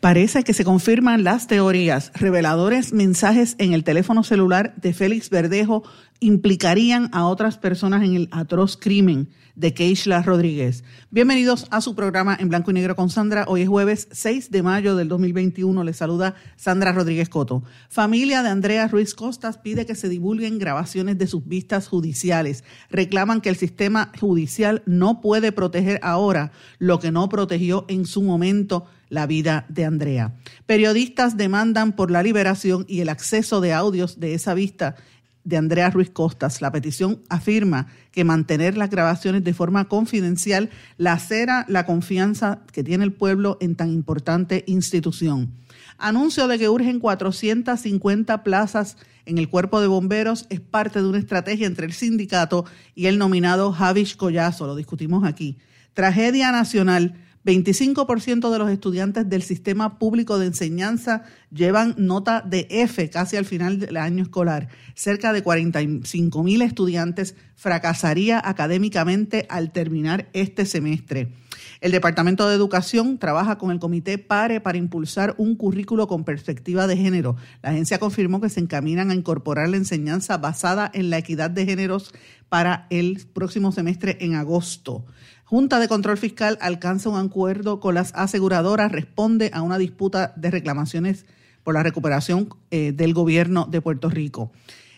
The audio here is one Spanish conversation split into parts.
Parece que se confirman las teorías. Reveladores mensajes en el teléfono celular de Félix Verdejo implicarían a otras personas en el atroz crimen de Keishla Rodríguez. Bienvenidos a su programa en blanco y negro con Sandra. Hoy es jueves 6 de mayo del 2021. Les saluda Sandra Rodríguez Coto. Familia de Andrea Ruiz Costas pide que se divulguen grabaciones de sus vistas judiciales. Reclaman que el sistema judicial no puede proteger ahora lo que no protegió en su momento la vida de Andrea. Periodistas demandan por la liberación y el acceso de audios de esa vista de Andrea Ruiz Costas. La petición afirma que mantener las grabaciones de forma confidencial lacera la confianza que tiene el pueblo en tan importante institución. Anuncio de que urgen 450 plazas en el cuerpo de bomberos es parte de una estrategia entre el sindicato y el nominado Javish Collazo. Lo discutimos aquí. Tragedia nacional 25% de los estudiantes del sistema público de enseñanza llevan nota de F casi al final del año escolar. Cerca de 45 mil estudiantes fracasaría académicamente al terminar este semestre. El Departamento de Educación trabaja con el Comité PARE para impulsar un currículo con perspectiva de género. La agencia confirmó que se encaminan a incorporar la enseñanza basada en la equidad de géneros para el próximo semestre en agosto. Junta de Control Fiscal alcanza un acuerdo con las aseguradoras, responde a una disputa de reclamaciones por la recuperación eh, del gobierno de Puerto Rico.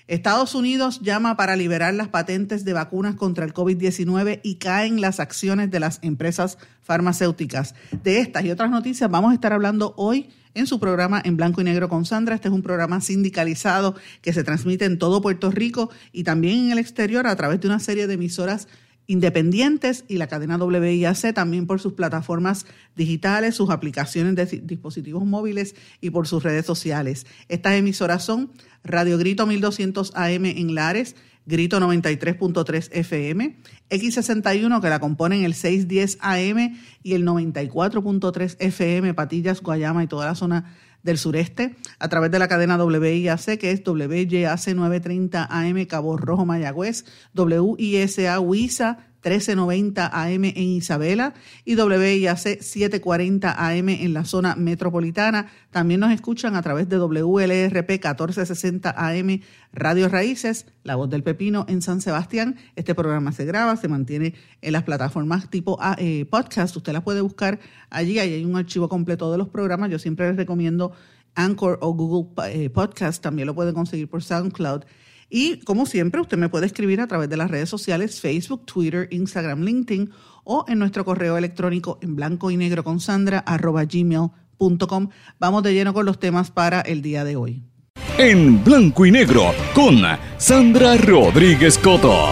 Estados Unidos llama para liberar las patentes de vacunas contra el COVID-19 y caen las acciones de las empresas farmacéuticas. De estas y otras noticias vamos a estar hablando hoy en su programa en blanco y negro con Sandra. Este es un programa sindicalizado que se transmite en todo Puerto Rico y también en el exterior a través de una serie de emisoras independientes y la cadena WIAC también por sus plataformas digitales, sus aplicaciones de dispositivos móviles y por sus redes sociales. Estas emisoras son Radio Grito 1200 AM en Lares, Grito 93.3 FM, X61 que la componen el 610 AM y el 94.3 FM, Patillas, Guayama y toda la zona del sureste a través de la cadena WIAC, que es WYAC 930 AM Cabo Rojo Mayagüez, WISA Huiza 1390 AM en Isabela y WIAC 740 AM en la zona metropolitana. También nos escuchan a través de WLRP 1460 AM Radio Raíces, La Voz del Pepino en San Sebastián. Este programa se graba, se mantiene en las plataformas tipo ah, eh, podcast. Usted las puede buscar allí, ahí hay un archivo completo de los programas. Yo siempre les recomiendo Anchor o Google eh, Podcast, también lo pueden conseguir por SoundCloud. Y como siempre, usted me puede escribir a través de las redes sociales, Facebook, Twitter, Instagram, LinkedIn o en nuestro correo electrónico en blanco y negro con Sandra arroba gmail.com. Vamos de lleno con los temas para el día de hoy. En blanco y negro con Sandra Rodríguez Coto.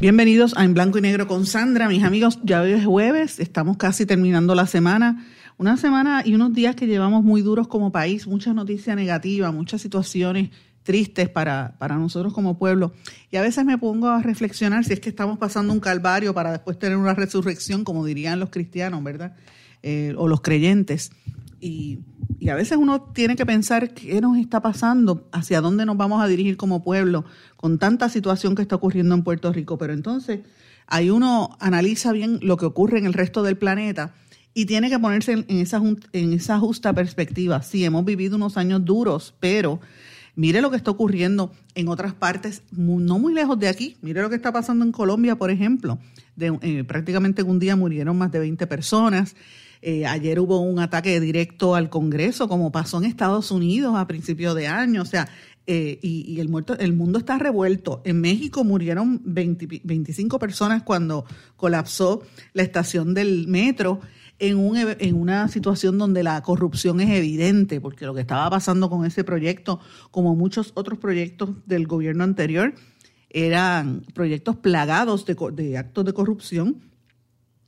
Bienvenidos a En Blanco y Negro con Sandra, mis amigos. Ya hoy es jueves, estamos casi terminando la semana. Una semana y unos días que llevamos muy duros como país, muchas noticias negativas, muchas situaciones tristes para, para nosotros como pueblo. Y a veces me pongo a reflexionar si es que estamos pasando un calvario para después tener una resurrección, como dirían los cristianos, ¿verdad? Eh, o los creyentes. Y, y, a veces uno tiene que pensar qué nos está pasando, hacia dónde nos vamos a dirigir como pueblo, con tanta situación que está ocurriendo en Puerto Rico. Pero entonces ahí uno analiza bien lo que ocurre en el resto del planeta y tiene que ponerse en esa, en esa justa perspectiva. Sí, hemos vivido unos años duros, pero mire lo que está ocurriendo en otras partes, no muy lejos de aquí. Mire lo que está pasando en Colombia, por ejemplo. Eh, prácticamente en un día murieron más de 20 personas. Eh, ayer hubo un ataque directo al Congreso, como pasó en Estados Unidos a principios de año. O sea, eh, y, el, muerto, el mundo está revuelto. En México murieron 25 personas cuando colapsó la estación del metro en, un, en una situación donde la corrupción es evidente, porque lo que estaba pasando con ese proyecto, como muchos otros proyectos del gobierno anterior, eran proyectos plagados de, de actos de corrupción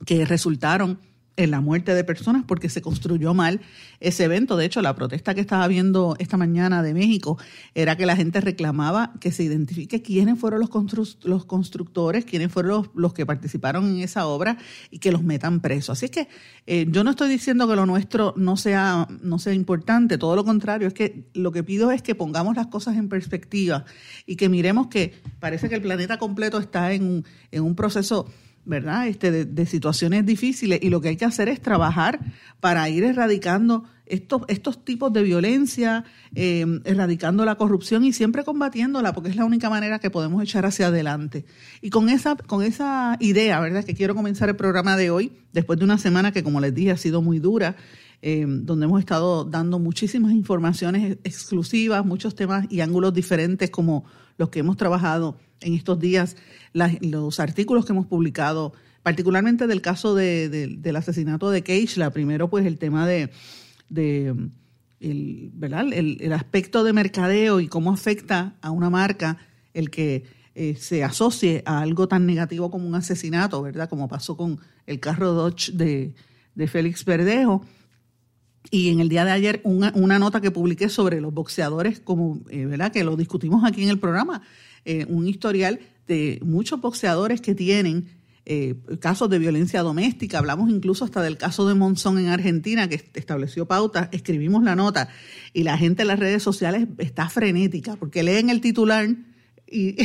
que resultaron en la muerte de personas porque se construyó mal ese evento. De hecho, la protesta que estaba viendo esta mañana de México era que la gente reclamaba que se identifique quiénes fueron los, los constructores, quiénes fueron los, que participaron en esa obra y que los metan presos. Así que eh, yo no estoy diciendo que lo nuestro no sea, no sea importante, todo lo contrario, es que lo que pido es que pongamos las cosas en perspectiva y que miremos que parece que el planeta completo está en en un proceso ¿verdad? Este, de, situaciones difíciles y lo que hay que hacer es trabajar para ir erradicando estos, estos tipos de violencia, eh, erradicando la corrupción y siempre combatiéndola, porque es la única manera que podemos echar hacia adelante. Y con esa, con esa idea, ¿verdad? Que quiero comenzar el programa de hoy, después de una semana que, como les dije, ha sido muy dura, eh, donde hemos estado dando muchísimas informaciones exclusivas, muchos temas y ángulos diferentes como los que hemos trabajado en estos días, los artículos que hemos publicado, particularmente del caso del asesinato de Keishla, primero pues el tema de, el, ¿verdad? El, aspecto de mercadeo y cómo afecta a una marca el que eh, se asocie a algo tan negativo como un asesinato, ¿verdad? Como pasó con el carro Dodge de, Félix Verdejo y en el día de ayer una, una nota que publiqué sobre los boxeadores, como, eh, ¿verdad? Que lo discutimos aquí en el programa, eh, un historial de muchos boxeadores que tienen eh, casos de violencia doméstica. Hablamos incluso hasta del caso de Monzón en Argentina, que estableció pautas. Escribimos la nota y la gente en las redes sociales está frenética porque leen el titular y,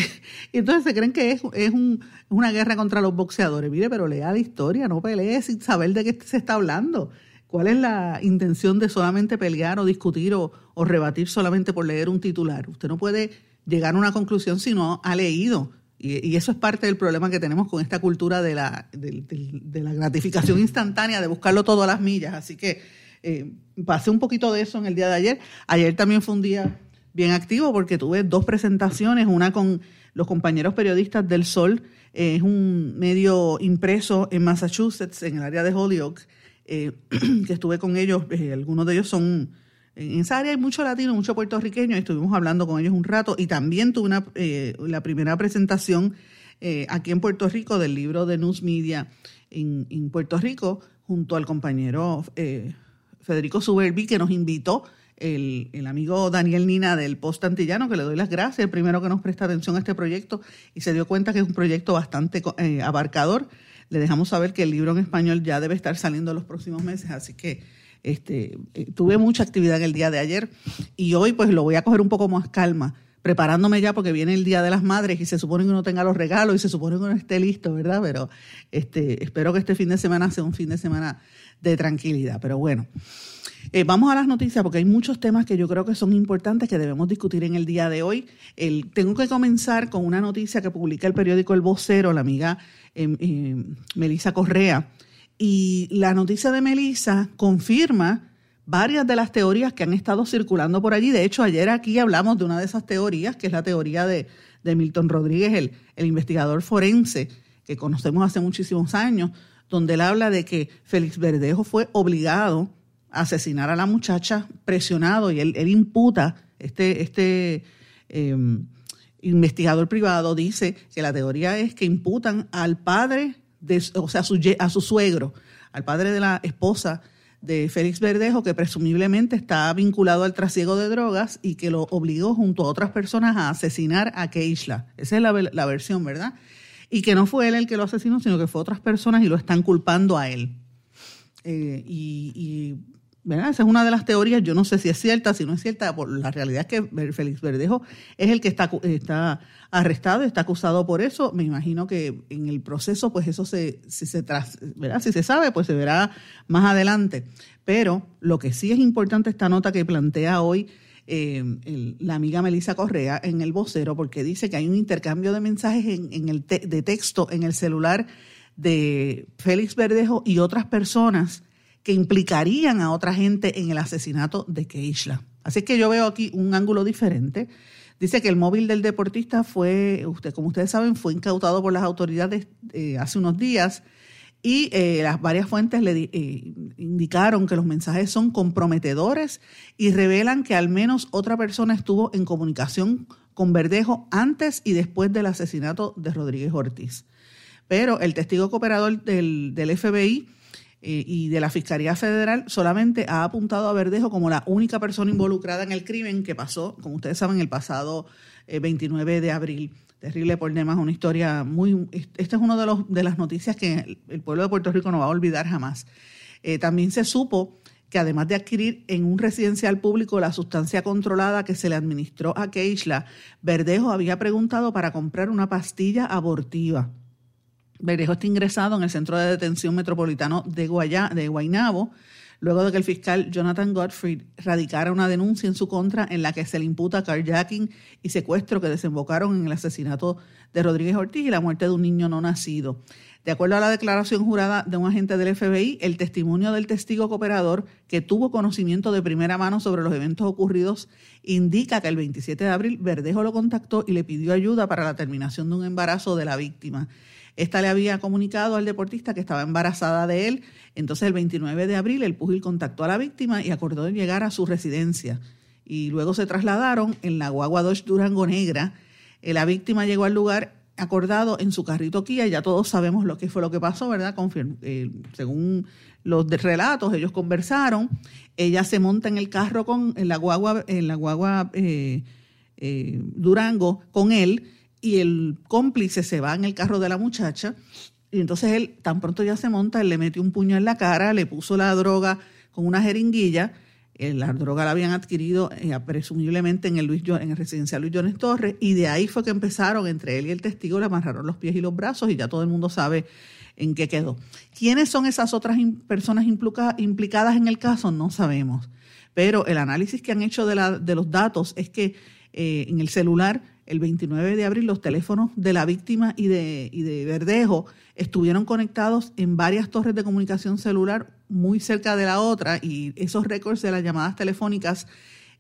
entonces se creen que es, es un, una guerra contra los boxeadores. Mire, pero lea la historia, no pelee sin saber de qué se está hablando. ¿Cuál es la intención de solamente pelear o discutir o, rebatir solamente por leer un titular? Usted no puede llegar a una conclusión si no ha leído. Y, eso es parte del problema que tenemos con esta cultura de la, gratificación instantánea, de buscarlo todo a las millas. Así que eh, pasé un poquito de eso en el día de ayer. Ayer también fue un día bien activo porque tuve dos presentaciones, una con los compañeros periodistas del Sol, es un medio impreso en Massachusetts, en el área de Holyoke, eh, que estuve con ellos, eh, algunos de ellos son, en esa área hay mucho latino, mucho puertorriqueño, estuvimos hablando con ellos un rato y también tuve una, eh, la primera presentación aquí en Puerto Rico del libro de News Media en, Puerto Rico junto al compañero Federico Suberbi que nos invitó el, amigo Daniel Nina del Post Antillano, que le doy las gracias, el primero que nos presta atención a este proyecto y se dio cuenta que es un proyecto bastante abarcador. Le dejamos saber que el libro en español ya debe estar saliendo en los próximos meses, así que este, eh, tuve mucha actividad el día de ayer y hoy pues lo voy a coger un poco más calma, preparándome ya porque viene el Día de las Madres y se supone que uno tenga los regalos y se supone que uno esté listo, ¿verdad? Pero este, espero que este fin de semana sea un fin de semana de tranquilidad. Pero bueno, eh, vamos a las noticias porque hay muchos temas que yo creo que son importantes que debemos discutir en el día de hoy. El, tengo que comenzar con una noticia que publica el periódico El Vocero, la amiga Melisa Correa. Y la noticia de Melisa confirma varias de las teorías que han estado circulando por allí. De hecho, ayer aquí hablamos de una de esas teorías, que es la teoría de, Milton Rodríguez, el, el investigador forense que conocemos hace muchísimos años, donde él habla de que Félix Verdejo fue obligado asesinar a la muchacha presionado y él, imputa, este, este em, investigador privado dice que la teoría es que imputan al padre, o sea, a su, a su suegro, al padre de la esposa de Félix Verdejo, que presumiblemente está vinculado al trasiego de drogas y que lo obligó junto a otras personas a asesinar a Keishla. Esa es la, la versión, ¿verdad? Y que no fue él el que lo asesinó, sino que fue otras personas y lo están culpando a él. Eh, y esa es una de las teorías, yo no sé si es cierta, si no es cierta, por la realidad es que Félix Verdejo es el que está, está arrestado, está acusado por eso. Me imagino que en el proceso, pues eso se, si se, si se sabe, pues se verá más adelante. Pero lo que sí es importante esta nota que plantea hoy eh, la amiga Melissa Correa en el vocero, porque dice que hay un intercambio de mensajes en, el de texto en el celular de Félix Verdejo y otras personas que implicarían a otra gente en el asesinato de Keishla. Así que yo veo aquí un ángulo diferente. Dice que el móvil del deportista fue, usted, como ustedes saben, fue incautado por las autoridades eh, hace unos días y eh, las varias fuentes le eh, indicaron que los mensajes son comprometedores y revelan que al menos otra persona estuvo en comunicación con Verdejo antes y después del asesinato de Rodríguez Ortiz. Pero el testigo cooperador del, del FBI eh, y de la Fiscalía Federal solamente ha apuntado a Verdejo como la única persona involucrada en el crimen que pasó, como ustedes saben, el pasado 29 de abril terrible por demás, una historia muy... Esta es una de, los, de las noticias que el pueblo de Puerto Rico no va a olvidar jamás. Eh, también se supo que además de adquirir en un residencial público la sustancia controlada que se le administró a Keishla, Verdejo había preguntado para comprar una pastilla abortiva. Verdejo está ingresado en el Centro de Detención Metropolitano de, Guaya, de Guaynabo, luego de que el fiscal Jonathan Gottfried radicara una denuncia en su contra en la que se le imputa carjacking y secuestro que desembocaron en el asesinato de Rodríguez Ortiz y la muerte de un niño no nacido. De acuerdo a la declaración jurada de un agente del FBI, el testimonio del testigo cooperador que tuvo conocimiento de primera mano sobre los eventos ocurridos indica que el 27 de abril Verdejo lo contactó y le pidió ayuda para la terminación de un embarazo de la víctima. Esta le había comunicado al deportista que estaba embarazada de él. Entonces, el 29 de abril, el pugil contactó a la víctima y acordó llegar a su residencia. Y luego se trasladaron en la guagua Dodge Durango Negra. Eh, la víctima llegó al lugar acordado en su carrito Kia. Ya todos sabemos lo que fue lo que pasó, ¿verdad? Eh, según los relatos, ellos conversaron. Ella se monta en el carro con en la guagua, en la guagua eh, Durango con él y el cómplice se va en el carro de la muchacha y entonces él tan pronto ya se monta, él le mete un puño en la cara, le puso la droga con una jeringuilla, eh, la droga la habían adquirido eh, presumiblemente en el, Luis, en el residencial Luis Jones Torres y de ahí fue que empezaron entre él y el testigo, le amarraron los pies y los brazos y ya todo el mundo sabe en qué quedó. ¿Quiénes son esas otras personas implicadas en el caso? No sabemos, pero el análisis que han hecho de, la, de los datos es que eh, en el celular el 29 de abril los teléfonos de la víctima y de, de Verdejo estuvieron conectados en varias torres de comunicación celular muy cerca de la otra y esos récords de las llamadas telefónicas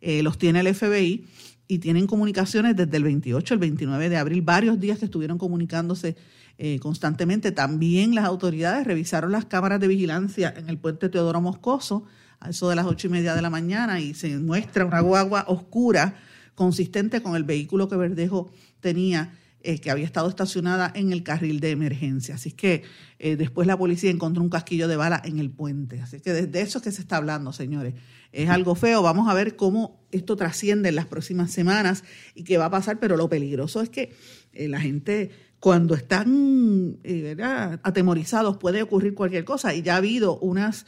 eh, los tiene el FBI y tienen comunicaciones desde el 28 al 29 de abril, varios días que estuvieron comunicándose eh, constantemente. También las autoridades revisaron las cámaras de vigilancia en el puente Teodoro Moscoso a eso de las ocho y media de la mañana y se muestra una guagua oscura consistente con el vehículo que Verdejo tenía, eh, que había estado estacionada en el carril de emergencia. Así que eh, después la policía encontró un casquillo de bala en el puente. Así que de, eso es que se está hablando, señores. Es algo feo. Vamos a ver cómo esto trasciende en las próximas semanas y qué va a pasar, pero lo peligroso es que eh, la gente cuando están atemorizados puede ocurrir cualquier cosa y ya ha habido unas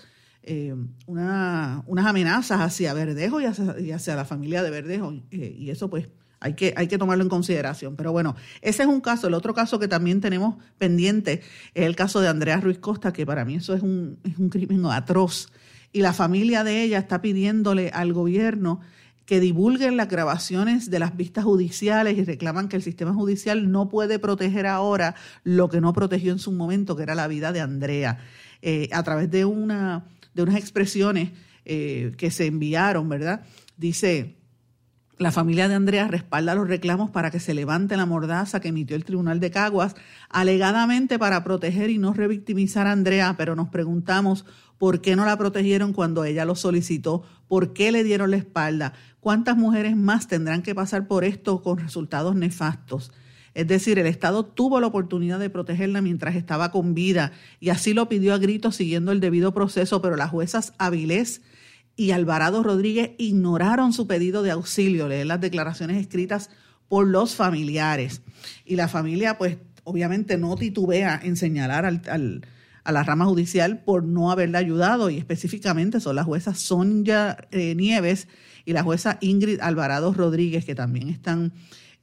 eh, unas amenazas hacia Verdejo y hacia, la familia de Verdejo. Eh, y eso pues hay que, hay que tomarlo en consideración. Pero bueno, ese es un caso. El otro caso que también tenemos pendiente es el caso de Andrea Ruiz Costa, que para mí eso es un, es un crimen atroz. Y la familia de ella está pidiéndole al gobierno que divulguen las grabaciones de las vistas judiciales y reclaman que el sistema judicial no puede proteger ahora lo que no protegió en su momento, que era la vida de Andrea. Eh, a través de una de unas expresiones eh, que se enviaron, ¿verdad? Dice, la familia de Andrea respalda los reclamos para que se levante la mordaza que emitió el Tribunal de Caguas, alegadamente para proteger y no revictimizar a Andrea, pero nos preguntamos por qué no la protegieron cuando ella lo solicitó, por qué le dieron la espalda, cuántas mujeres más tendrán que pasar por esto con resultados nefastos. Es decir, el Estado tuvo la oportunidad de protegerla mientras estaba con vida y así lo pidió a gritos siguiendo el debido proceso, pero las juezas Avilés y Alvarado Rodríguez ignoraron su pedido de auxilio, leer las declaraciones escritas por los familiares. Y la familia, pues, obviamente no titubea en señalar a la rama judicial por no haberle ayudado, y específicamente son las juezas Sonia eh, Nieves y la jueza Ingrid Alvarado Rodríguez, que también están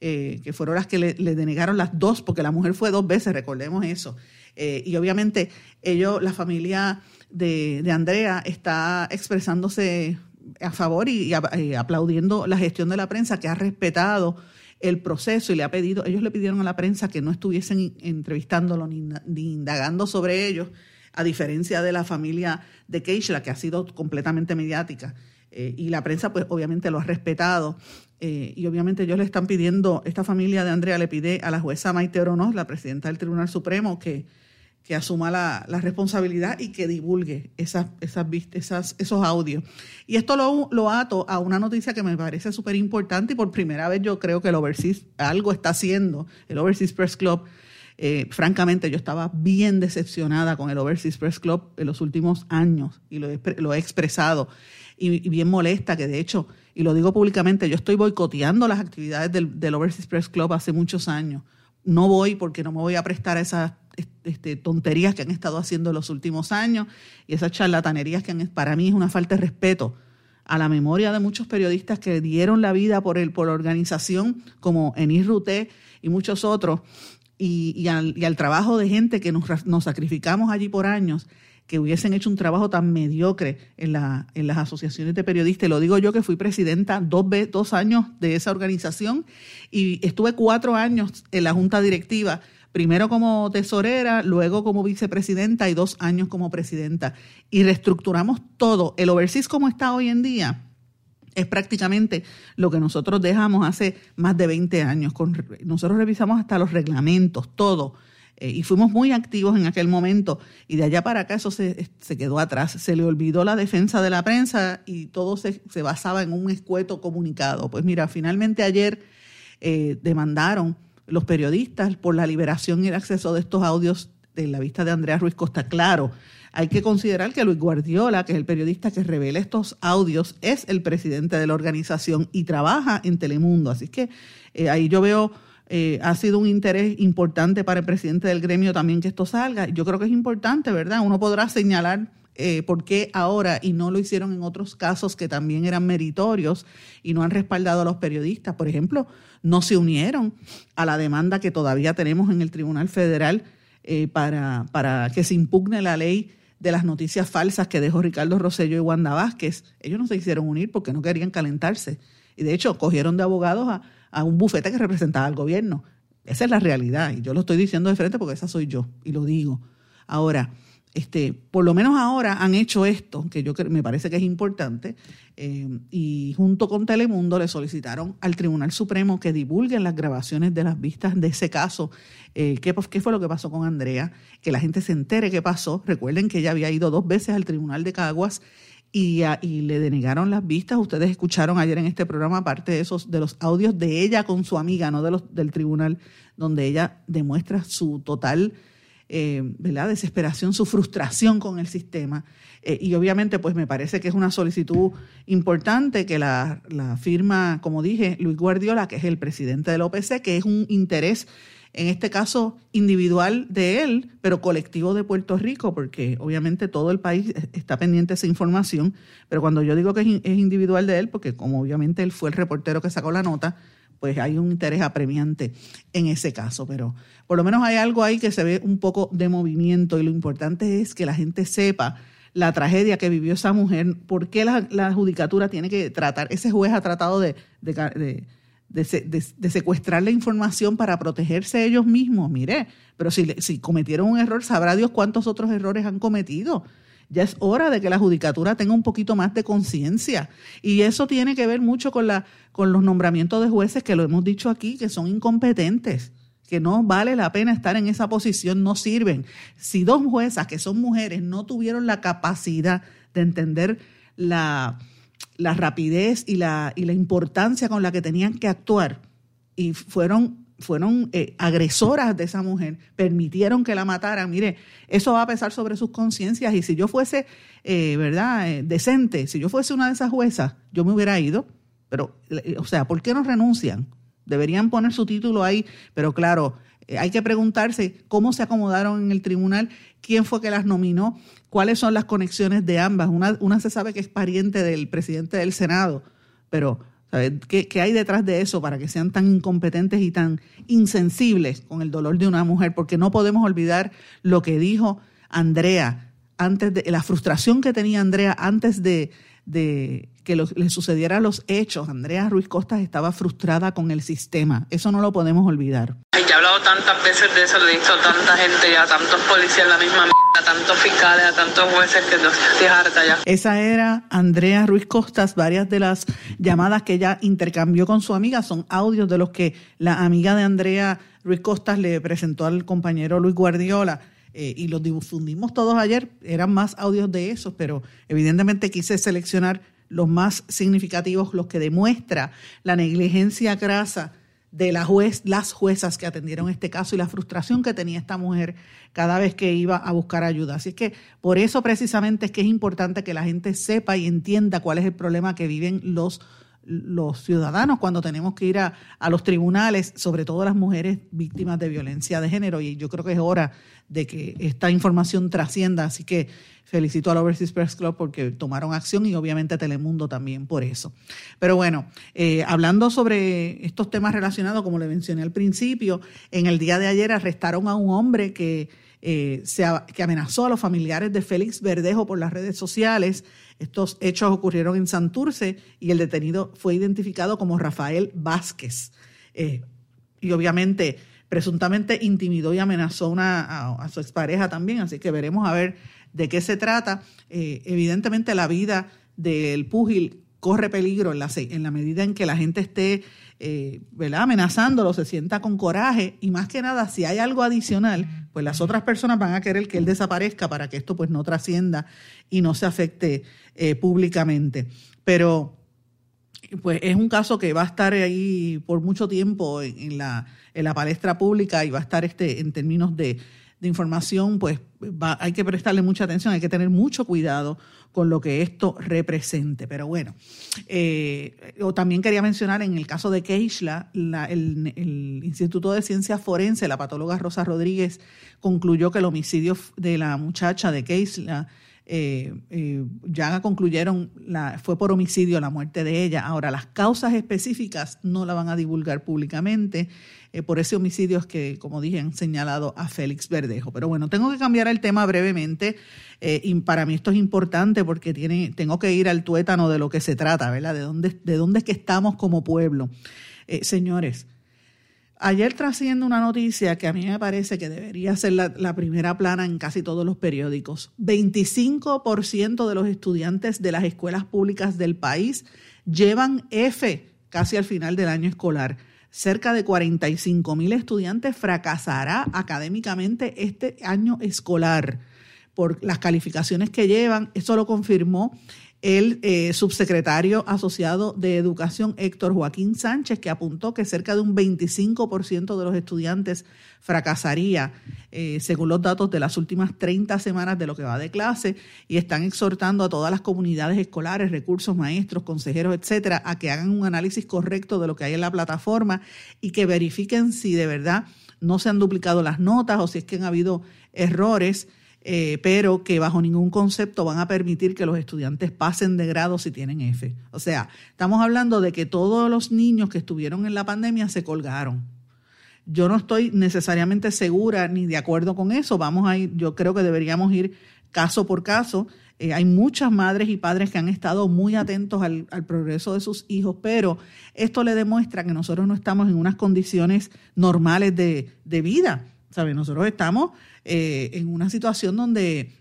eh, que fueron las que le, denegaron las dos, porque la mujer fue dos veces, recordemos eso. Eh, y obviamente ellos, la familia de, Andrea está expresándose a favor y, aplaudiendo la gestión de la prensa que ha respetado el proceso y le ha pedido, ellos le pidieron a la prensa que no estuviesen entrevistándolo ni, indagando sobre ellos, a diferencia de la familia de Keishla, que ha sido completamente mediática. Eh, y la prensa, pues obviamente lo ha respetado. Eh, y obviamente ellos le están pidiendo, esta familia de Andrea le pide a la jueza Maite Oronoz, la presidenta del Tribunal Supremo, que, que asuma la, responsabilidad y que divulgue esas, esas, esas, esos audios. Y esto lo, lo ato a una noticia que me parece súper importante y por primera vez yo creo que el Overseas algo está haciendo, el Overseas Press Club. Eh, francamente, yo estaba bien decepcionada con el Overseas Press Club en los últimos años y lo he, lo he expresado y, bien molesta que de hecho, y lo digo públicamente, yo estoy boicoteando las actividades del, del Overseas Press Club hace muchos años. No voy porque no me voy a prestar a esas este, tonterías que han estado haciendo en los últimos años y esas charlatanerías que para mí es una falta de respeto a la memoria de muchos periodistas que dieron la vida por, el, por la organización, como Enis Ruté y muchos otros, y, al, trabajo de gente que nos, sacrificamos allí por años, que hubiesen hecho un trabajo tan mediocre en, la, en las asociaciones de periodistas. lo digo yo que fui presidenta dos, dos años de esa organización y estuve cuatro años en la junta directiva primero como tesorera, luego como vicepresidenta y dos años como presidenta. Y reestructuramos todo. El overseas como está hoy en día es prácticamente lo que nosotros dejamos hace más de 20 años. nosotros revisamos hasta los reglamentos, todo. Eh, y fuimos muy activos en aquel momento. Y de allá para acá eso se, quedó atrás. Se le olvidó la defensa de la prensa y todo se, basaba en un escueto comunicado. Pues mira, finalmente ayer eh, demandaron los periodistas por la liberación y el acceso de estos audios de la vista de Andrea Ruiz Costa. Claro, hay que considerar que Luis Guardiola, que es el periodista que revela estos audios, es el presidente de la organización y trabaja en Telemundo. Así que eh, ahí yo veo, eh, ha sido un interés importante para el presidente del gremio también que esto salga. Yo creo que es importante, ¿verdad? Uno podrá señalar eh, por qué ahora y no lo hicieron en otros casos que también eran meritorios y no han respaldado a los periodistas. Por ejemplo, no se unieron a la demanda que todavía tenemos en el Tribunal Federal eh, para, para que se impugne la ley de las noticias falsas que dejó Ricardo Rosello y Wanda Vázquez. Ellos no se hicieron unir porque no querían calentarse. Y de hecho, cogieron de abogados a, a un bufete que representaba al gobierno. Esa es la realidad. Y yo lo estoy diciendo de frente porque esa soy yo. Y lo digo. Ahora, este, por lo menos ahora han hecho esto, que yo me parece que es importante, eh, y junto con Telemundo le solicitaron al Tribunal Supremo que divulguen las grabaciones de las vistas de ese caso. Eh, ¿qué, ¿Qué fue lo que pasó con Andrea? Que la gente se entere qué pasó. Recuerden que ella había ido dos veces al Tribunal de Caguas y, y, le denegaron las vistas. Ustedes escucharon ayer en este programa parte de esos de los audios de ella con su amiga, no de los del tribunal, donde ella demuestra su total eh, ¿verdad? desesperación, su frustración con el sistema. Eh, y obviamente, pues me parece que es una solicitud importante que la, firma, como dije, Luis Guardiola, que es el presidente del OPC, que es un interés, en este caso individual de él, pero colectivo de Puerto Rico, porque obviamente todo el país está pendiente de esa información, pero cuando yo digo que es individual de él, porque como obviamente él fue el reportero que sacó la nota, pues hay un interés apremiante en ese caso, pero por lo menos hay algo ahí que se ve un poco de movimiento y lo importante es que la gente sepa la tragedia que vivió esa mujer, por qué la, judicatura tiene que tratar, ese juez ha tratado de, de, secuestrar la información para protegerse ellos mismos, mire, pero si, si cometieron un error, sabrá Dios cuántos otros errores han cometido. Ya es hora de que la judicatura tenga un poquito más de conciencia. Y eso tiene que ver mucho con, la, con los nombramientos de jueces, que lo hemos dicho aquí, que son incompetentes, que no vale la pena estar en esa posición, no sirven. Si dos juezas que son mujeres no tuvieron la capacidad de entender la, la rapidez y la, y la importancia con la que tenían que actuar y fueron fueron eh, agresoras de esa mujer, permitieron que la mataran. Mire, eso va a pesar sobre sus conciencias y si yo fuese, eh, ¿verdad?, eh, decente, si yo fuese una de esas juezas, yo me hubiera ido. Pero, o sea, ¿por qué no renuncian? Deberían poner su título ahí, pero claro, hay que preguntarse cómo se acomodaron en el tribunal, quién fue que las nominó, cuáles son las conexiones de ambas. Una, se sabe que es pariente del presidente del Senado, pero ¿Qué, hay detrás de eso para que sean tan incompetentes y tan insensibles con el dolor de una mujer? Porque no podemos olvidar lo que dijo Andrea antes de la frustración que tenía Andrea antes de, que le sucedieran los hechos. Andrea Ruiz Costas estaba frustrada con el sistema. Eso no lo podemos olvidar. Ay, ya he hablado tantas veces de eso, lo he dicho a tanta gente, a tantos policías la misma a tantos fiscales, a tantos jueces que estoy harta ya. Esa era Andrea Ruiz Costas. Varias de las llamadas que ella intercambió con su amiga son audios de los que la amiga de Andrea Ruiz Costas le presentó al compañero Luis Guardiola. eh, y los difundimos todos ayer, eran más audios de esos, pero evidentemente quise seleccionar los más significativos, los que demuestra la negligencia grasa de la juez, las juezas que atendieron este caso y la frustración que tenía esta mujer cada vez que iba a buscar ayuda. Así es que por eso precisamente es que es importante que la gente sepa y entienda cuál es el problema que viven los los ciudadanos cuando tenemos que ir a, a, los tribunales, sobre todo las mujeres víctimas de violencia de género. Y yo creo que es hora de que esta información trascienda. Así que felicito al Overseas Press Club porque tomaron acción y obviamente Telemundo también por eso. Pero bueno, eh, hablando sobre estos temas relacionados, como le mencioné al principio, en el día de ayer arrestaron a un hombre que, eh, que amenazó a los familiares de Félix Verdejo por las redes sociales estos hechos ocurrieron en Santurce y el detenido fue identificado como Rafael Vázquez. Eh, y obviamente, presuntamente intimidó y amenazó una, a, su expareja también, así que veremos a ver de qué se trata. Eh, evidentemente la vida del púgil corre peligro en la medida en que la gente esté eh, amenazándolo, se sienta con coraje y más que nada, si hay algo adicional, pues las otras personas van a querer que él desaparezca para que esto pues no trascienda y no se afecte eh, públicamente. Pero pues es un caso que va a estar ahí por mucho tiempo en, la, en la palestra pública y va a estar este en términos de, de información, pues hay que prestarle mucha atención, hay que tener mucho cuidado con lo que esto represente. Pero bueno, eh, o también quería mencionar en el caso de Keishla, el, Instituto de Ciencias Forense, la patóloga Rosa Rodríguez, concluyó que el homicidio de la muchacha de Keishla eh, eh, ya concluyeron, la, fue por homicidio la muerte de ella. Ahora, las causas específicas no la van a divulgar públicamente. Eh, por ese homicidio que, como dije, han señalado a Félix Verdejo. Pero bueno, tengo que cambiar el tema brevemente. y para mí esto es importante porque tiene, tengo que ir al tuétano de lo que se trata, ¿verdad? De dónde, de dónde es que estamos como pueblo. señores, Ayer trasciende una noticia que a mí me parece que debería ser la, primera plana en casi todos los periódicos. 25% de los estudiantes de las escuelas públicas del país llevan F casi al final del año escolar. Cerca de 45 mil estudiantes fracasará académicamente este año escolar por las calificaciones que llevan. Eso lo confirmó el eh, subsecretario asociado de Educación Héctor Joaquín Sánchez, que apuntó que cerca de un 25% de los estudiantes fracasaría, eh, según los datos de las últimas 30 semanas de lo que va de clase, y están exhortando a todas las comunidades escolares, recursos, maestros, consejeros, etcétera, a que hagan un análisis correcto de lo que hay en la plataforma y que verifiquen si de verdad no se han duplicado las notas o si es que han habido errores eh, pero que bajo ningún concepto van a permitir que los estudiantes pasen de grado si tienen F. O sea, estamos hablando de que todos los niños que estuvieron en la pandemia se colgaron. Yo no estoy necesariamente segura ni de acuerdo con eso. Vamos a ir, yo creo que deberíamos ir caso por caso. Eh, hay muchas madres y padres que han estado muy atentos al, progreso de sus hijos, pero esto le demuestra que nosotros no estamos en unas condiciones normales de, de vida. ¿Sabe? Nosotros estamos eh, en una situación donde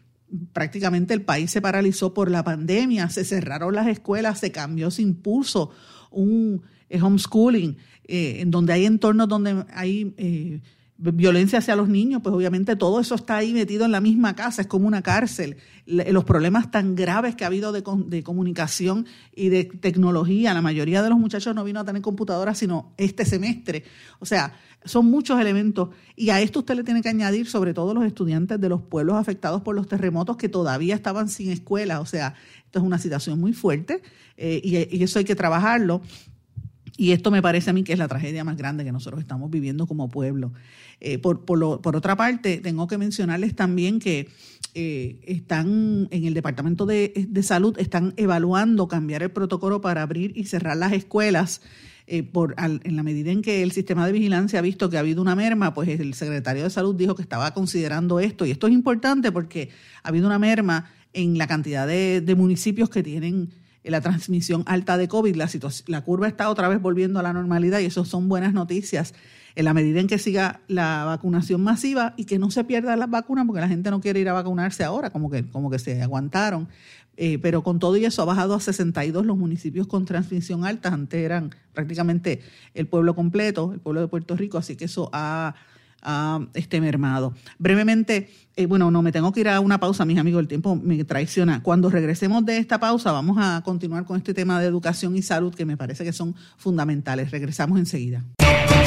prácticamente el país se paralizó por la pandemia, se cerraron las escuelas, se cambió, se impuso un eh, homeschooling, eh, en donde hay entornos donde hay violencia hacia los niños, pues obviamente todo eso está ahí metido en la misma casa, es como una cárcel. Los problemas tan graves que ha habido de, de, comunicación y de tecnología, la mayoría de los muchachos no vino a tener computadoras sino este semestre. O sea, son muchos elementos y a esto usted le tiene que añadir sobre todo los estudiantes de los pueblos afectados por los terremotos que todavía estaban sin escuela. O sea, esto es una situación muy fuerte eh, y, eso hay que trabajarlo. Y esto me parece a mí que es la tragedia más grande que nosotros estamos viviendo como pueblo. Eh, por, otra parte, tengo que mencionarles también que eh, están en el Departamento de, Salud, están evaluando cambiar el protocolo para abrir y cerrar las escuelas eh, en la medida en que el sistema de vigilancia ha visto que ha habido una merma, pues el secretario de salud dijo que estaba considerando esto. Y esto es importante porque ha habido una merma en la cantidad de, municipios que tienen la transmisión alta de COVID. La, la curva está otra vez volviendo a la normalidad y eso son buenas noticias en la medida en que siga la vacunación masiva y que no se pierdan las vacunas porque la gente no quiere ir a vacunarse ahora, como que, como que se aguantaron. Eh, pero con todo y eso ha bajado a 62 los municipios con transmisión alta, antes eran prácticamente el pueblo completo, el pueblo de Puerto Rico, así que eso ha, este, mermado. Brevemente, eh, bueno, no me tengo que ir a una pausa, mis amigos, el tiempo me traiciona. Cuando regresemos de esta pausa, vamos a continuar con este tema de educación y salud que me parece que son fundamentales. Regresamos enseguida.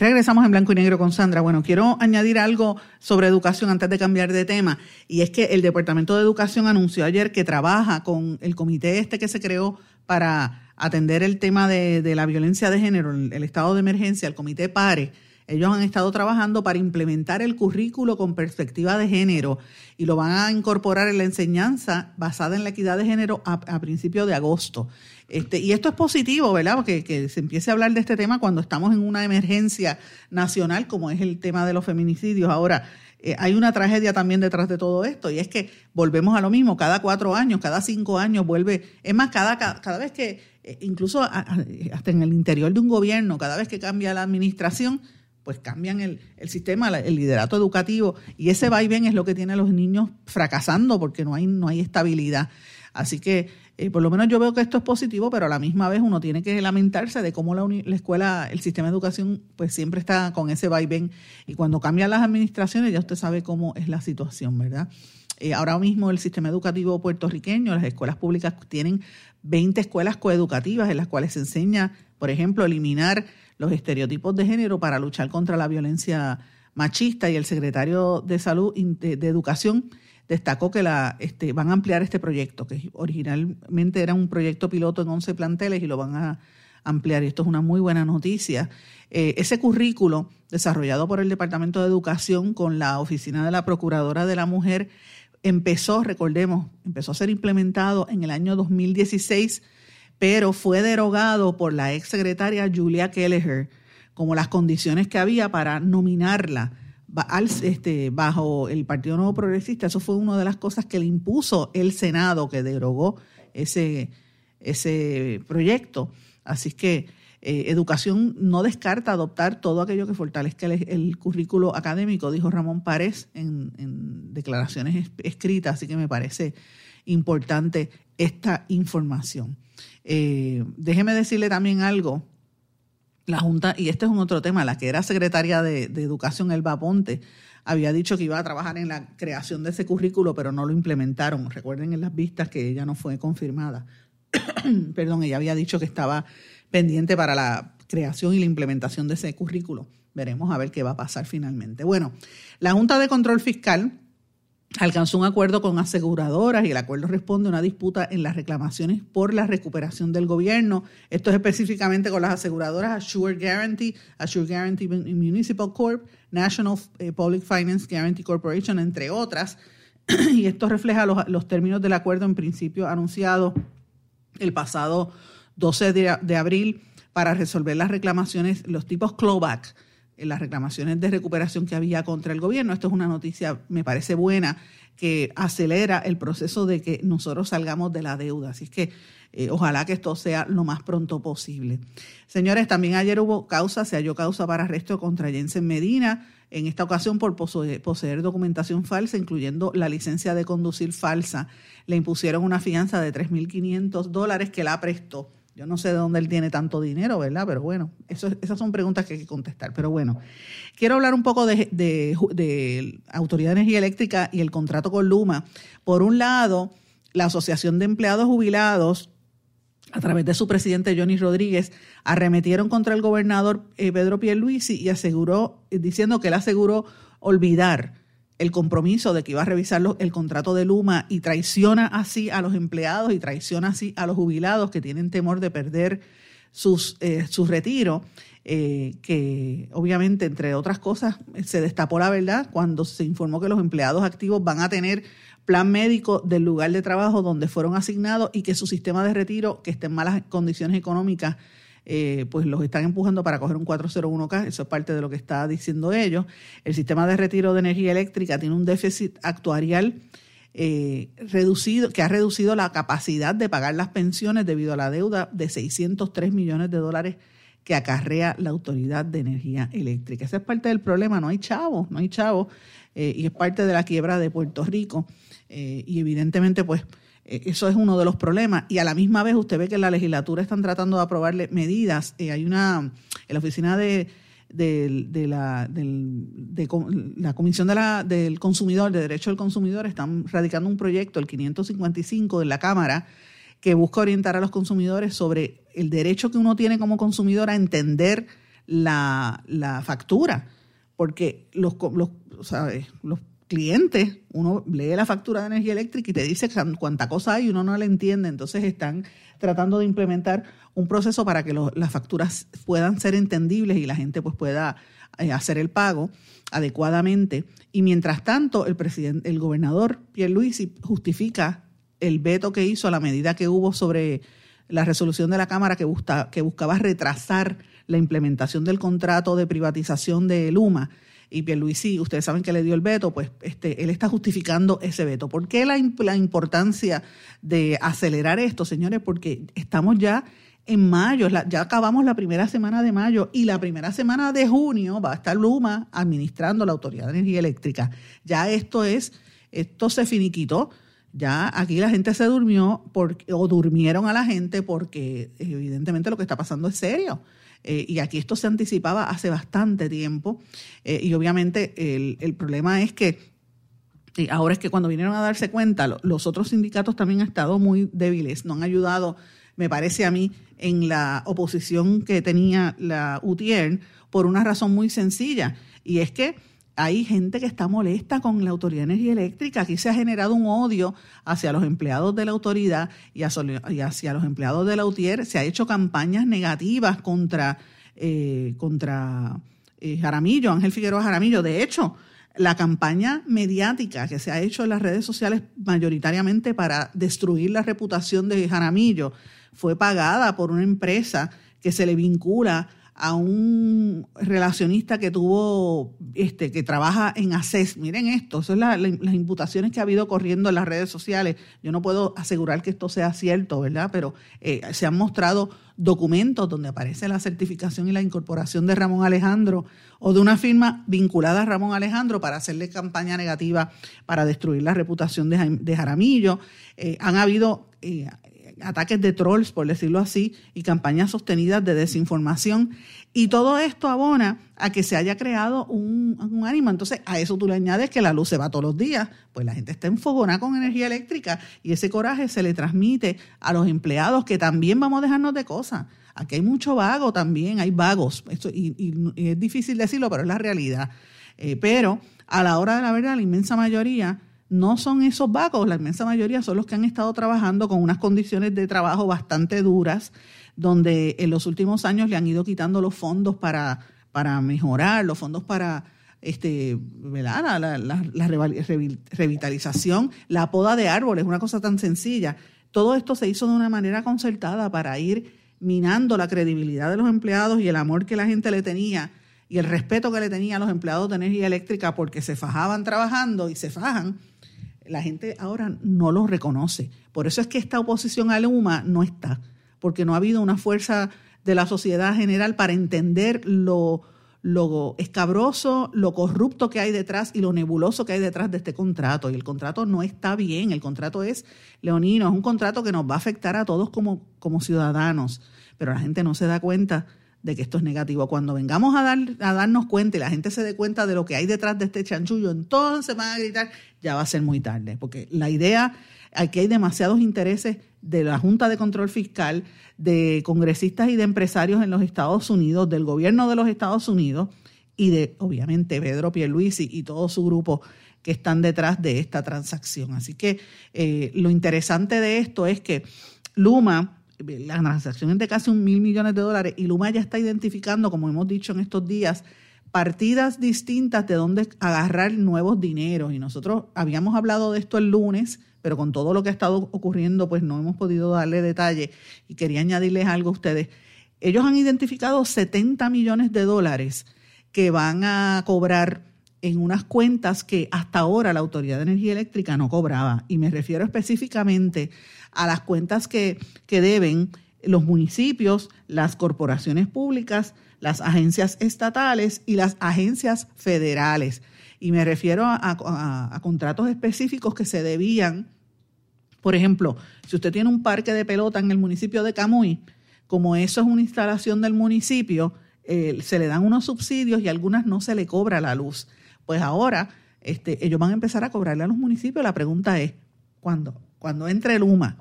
Regresamos en blanco y negro con Sandra. Bueno, quiero añadir algo sobre educación antes de cambiar de tema. Y es que el Departamento de Educación anunció ayer que trabaja con el comité este que se creó para atender el tema de, la violencia de género, el, el estado de emergencia, el comité PARE ellos han estado trabajando para implementar el currículo con perspectiva de género y lo van a incorporar en la enseñanza basada en la equidad de género a, principios de agosto. Este, y esto es positivo, ¿verdad? Porque que se empiece a hablar de este tema cuando estamos en una emergencia nacional, como es el tema de los feminicidios. Ahora, eh, hay una tragedia también detrás de todo esto, y es que volvemos a lo mismo, cada cuatro años, cada cinco años vuelve, es más, cada, cada, vez que, eh, incluso hasta en el interior de un gobierno, cada vez que cambia la administración, pues cambian el, sistema, el liderato educativo, y ese vaivén es lo que tiene a los niños fracasando porque no hay, no hay estabilidad. Así que eh, por lo menos yo veo que esto es positivo, pero a la misma vez uno tiene que lamentarse de cómo la, la, escuela, el sistema de educación, pues siempre está con ese vaivén. Y cuando cambian las administraciones, ya usted sabe cómo es la situación, ¿verdad? Eh, ahora mismo el sistema educativo puertorriqueño, las escuelas públicas tienen 20 escuelas coeducativas en las cuales se enseña, por ejemplo, eliminar los estereotipos de género para luchar contra la violencia machista y el secretario de Salud de, Educación destacó que la, este, van a ampliar este proyecto, que originalmente era un proyecto piloto en 11 planteles y lo van a ampliar. Y esto es una muy buena noticia. Eh, ese currículo desarrollado por el Departamento de Educación con la Oficina de la Procuradora de la Mujer empezó, recordemos, empezó a ser implementado en el año 2016 pero fue derogado por la ex secretaria Julia Kelleher como las condiciones que había para nominarla este, bajo el Partido Nuevo Progresista. Eso fue una de las cosas que le impuso el Senado, que derogó ese, ese proyecto. Así que eh, educación no descarta adoptar todo aquello que fortalezca el, currículo académico, dijo Ramón Párez en, en declaraciones escritas, así que me parece importante esta información. Eh, déjeme decirle también algo. La Junta, y este es un otro tema, la que era secretaria de, Educación, Elba Ponte, había dicho que iba a trabajar en la creación de ese currículo, pero no lo implementaron. Recuerden en las vistas que ella no fue confirmada. Perdón, ella había dicho que estaba pendiente para la creación y la implementación de ese currículo. Veremos a ver qué va a pasar finalmente. Bueno, la Junta de Control Fiscal alcanzó un acuerdo con aseguradoras y el acuerdo responde a una disputa en las reclamaciones por la recuperación del gobierno. Esto es específicamente con las aseguradoras Assure Guarantee, Assure Guarantee Municipal Corp, National eh, Public Finance Guarantee Corporation, entre otras. Y esto refleja los, términos del acuerdo en principio anunciado el pasado 12 de, de abril para resolver las reclamaciones, los tipos clawback las reclamaciones de recuperación que había contra el gobierno. Esto es una noticia, me parece buena, que acelera el proceso de que nosotros salgamos de la deuda. Así que eh, ojalá que esto sea lo más pronto posible. Señores, también ayer hubo causa, se halló causa para arresto contra Jensen Medina, en esta ocasión por poseer, documentación falsa, incluyendo la licencia de conducir falsa. Le impusieron una fianza de 3.500 dólares que la prestó yo no sé de dónde él tiene tanto dinero, ¿verdad? Pero bueno, eso, esas son preguntas que hay que contestar. Pero bueno, quiero hablar un poco de, Autoridad de Energía Eléctrica y el contrato con Luma. Por un lado, la Asociación de Empleados Jubilados, a través de su presidente Johnny Rodríguez, arremetieron contra el gobernador eh, Pedro Pierluisi y aseguró, diciendo que él aseguró olvidar el compromiso de que iba a revisar el contrato de Luma y traiciona así a los empleados y traiciona así a los jubilados que tienen temor de perder sus, eh, su retiro, eh, que obviamente, entre otras cosas, se destapó la verdad cuando se informó que los empleados activos van a tener plan médico del lugar de trabajo donde fueron asignados y que su sistema de retiro, que esté en malas condiciones económicas, eh, pues los están empujando para coger un 401k, eso es parte de lo que está diciendo ellos. El sistema de retiro de energía eléctrica tiene un déficit actuarial eh, reducido, que ha reducido la capacidad de pagar las pensiones debido a la deuda de 603 millones de dólares que acarrea la Autoridad de Energía Eléctrica. Esa es parte del problema, no hay chavos, no hay chavos, eh, y es parte de la quiebra de Puerto Rico. y evidentemente, pues, eso es uno de los problemas. Y a la misma vez usted ve que en la legislatura están tratando de aprobarle medidas. Eh, hay una, en la oficina de, de, la, de la Comisión de la, del Consumidor, de Derecho del Consumidor, están radicando un proyecto, el 555 de la Cámara, que busca orientar a los consumidores sobre el derecho que uno tiene como consumidor a entender la, la factura. Porque los, los, ¿sabes? los clientes, uno lee la factura de energía eléctrica y te dice cuánta cosa hay y uno no la entiende. Entonces están tratando de implementar un proceso para que las facturas puedan ser entendibles y la gente pues pueda eh, hacer el pago adecuadamente. Y mientras tanto, el presidente, el gobernador Pierluisi justifica el veto que hizo a la medida que hubo sobre la resolución de la Cámara que, que buscaba retrasar la implementación del contrato de privatización de Luma y Pierluisi, ustedes saben que le dio el veto, pues este, él está justificando ese veto. ¿Por qué la, la importancia de acelerar esto, señores? Porque estamos ya en mayo, ya acabamos la primera semana de mayo y la primera semana de junio va a estar Luma administrando la Autoridad de Energía Eléctrica. Ya esto es, esto se finiquitó. Ya aquí la gente se durmió porque, o durmieron a la gente porque evidentemente lo que está pasando es serio. Eh, y aquí esto se anticipaba hace bastante tiempo. Eh, y obviamente el, problema es que ahora es que cuando vinieron a darse cuenta, los otros sindicatos también han estado muy débiles, no han ayudado, me parece a mí, en la oposición que tenía la UTIER por una razón muy sencilla. Y es que hay gente que está molesta con la Autoridad Energía Eléctrica. Aquí se ha generado un odio hacia los empleados de la autoridad y hacia los empleados de la UTIER. Se ha hecho campañas negativas contra, eh, contra eh, Jaramillo, Ángel Figueroa Jaramillo. De hecho, la campaña mediática que se ha hecho en las redes sociales mayoritariamente para destruir la reputación de Jaramillo fue pagada por una empresa que se le vincula a un relacionista que tuvo, este, que trabaja en ACES. Miren esto, son las imputaciones que ha habido corriendo en las redes sociales. Yo no puedo asegurar que esto sea cierto, ¿verdad? Pero eh, se han mostrado documentos donde aparece la certificación y la incorporación de Ramón Alejandro o de una firma vinculada a Ramón Alejandro para hacerle campaña negativa para destruir la reputación de, Jaramillo. Eh, han habido eh, ataques de trolls, por decirlo así, y campañas sostenidas de desinformación. Y todo esto abona a que se haya creado un, ánimo. Entonces, a eso tú le añades que la luz se va todos los días, pues la gente está enfogona con energía eléctrica y ese coraje se le transmite a los empleados que también vamos a dejarnos de cosas. Aquí hay mucho vago también, hay vagos, Esto, y, es difícil decirlo, pero es la realidad. Eh, pero a la hora de la verdad, la inmensa mayoría no son esos vagos, la inmensa mayoría son los que han estado trabajando con unas condiciones de trabajo bastante duras, donde en los últimos años le han ido quitando los fondos para, para mejorar, los fondos para este, La, la, revitalización, la poda de árboles, una cosa tan sencilla. Todo esto se hizo de una manera concertada para ir minando la credibilidad de los empleados y el amor que la gente le tenía y el respeto que le tenía a los empleados de energía eléctrica porque se fajaban trabajando y se fajan la gente ahora no lo reconoce. Por eso es que esta oposición a Luma no está, porque no ha habido una fuerza de la sociedad general para entender lo, escabroso, lo corrupto que hay detrás y lo nebuloso que hay detrás de este contrato. Y el contrato no está bien, el contrato es leonino, es un contrato que nos va a afectar a todos como ciudadanos, pero la gente no se da cuenta de que esto es negativo. Cuando vengamos a, dar, a darnos cuenta y la gente se dé cuenta de lo que hay detrás de este chanchullo, entonces van a gritar, ya va a ser muy tarde, porque la idea, aquí hay demasiados intereses de la Junta de Control Fiscal, de congresistas y de empresarios en los Estados Unidos, del gobierno de los Estados Unidos y de, obviamente, Pedro Pierluisi y todo su grupo que están detrás de esta transacción. Así que eh, lo interesante de esto es que Luma la transacción es de casi un mil millones de dólares y Luma ya está identificando, como hemos dicho en estos días, partidas distintas de dónde agarrar nuevos dineros. Y nosotros habíamos hablado de esto el lunes, pero con todo lo que ha estado ocurriendo, pues no hemos podido darle detalle. Y quería añadirles algo a ustedes. ellos han identificado 70 millones de dólares que van a cobrar en unas cuentas que hasta ahora la Autoridad de Energía Eléctrica no cobraba. Y me refiero específicamente a las cuentas que, que deben los municipios, las corporaciones públicas, las agencias estatales y las agencias federales. Y me refiero a, contratos específicos que se debían, por ejemplo, si usted tiene un parque de pelota en el municipio de Camuy, como eso es una instalación del municipio, eh, se le dan unos subsidios y algunas no se le cobra la luz. Pues ahora este, ellos van a empezar a cobrarle a los municipios. La pregunta es, ¿cuándo? Cuando entre el UMA,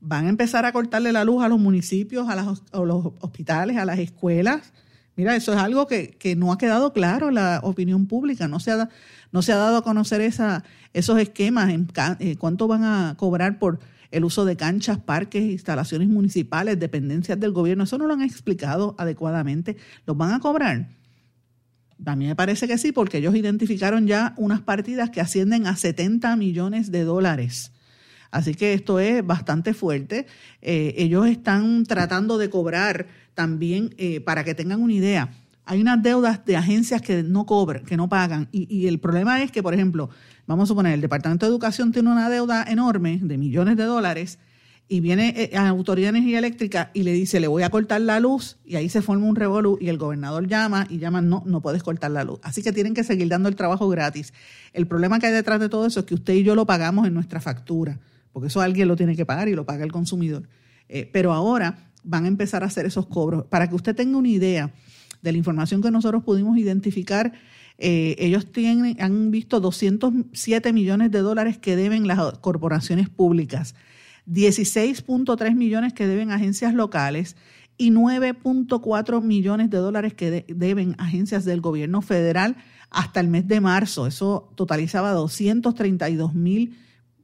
¿van a empezar a cortarle la luz a los municipios, a, los hospitales, a las escuelas? Mira, eso es algo que, no ha quedado claro en la opinión pública. No se ha, no se ha dado a conocer esa, esos esquemas, en, eh, cuánto van a cobrar por el uso de canchas, parques, instalaciones municipales, dependencias del gobierno. Eso no lo han explicado adecuadamente. ¿Los van a cobrar? A mí me parece que sí, porque ellos identificaron ya unas partidas que ascienden a 70 millones de dólares. Así que esto es bastante fuerte. Eh, ellos están tratando de cobrar también, eh, para que tengan una idea, hay unas deudas de agencias que no cobran, que no pagan. Y, y, el problema es que, por ejemplo, vamos a suponer, el Departamento de Educación tiene una deuda enorme de millones de dólares y viene eh, a la Autoridad de Energía Eléctrica y le dice, le voy a cortar la luz, y ahí se forma un revolú, y el gobernador llama y llama, no, no puedes cortar la luz. Así que tienen que seguir dando el trabajo gratis. El problema que hay detrás de todo eso es que usted y yo lo pagamos en nuestra factura, porque eso alguien lo tiene que pagar y lo paga el consumidor. Eh, pero ahora van a empezar a hacer esos cobros. Para que usted tenga una idea de la información que nosotros pudimos identificar, eh, ellos tienen, han visto 207 millones de dólares que deben las corporaciones públicas 16.3 millones que deben agencias locales y 9.4 millones de dólares que deben agencias del gobierno federal hasta el mes de marzo. Eso totalizaba 232.7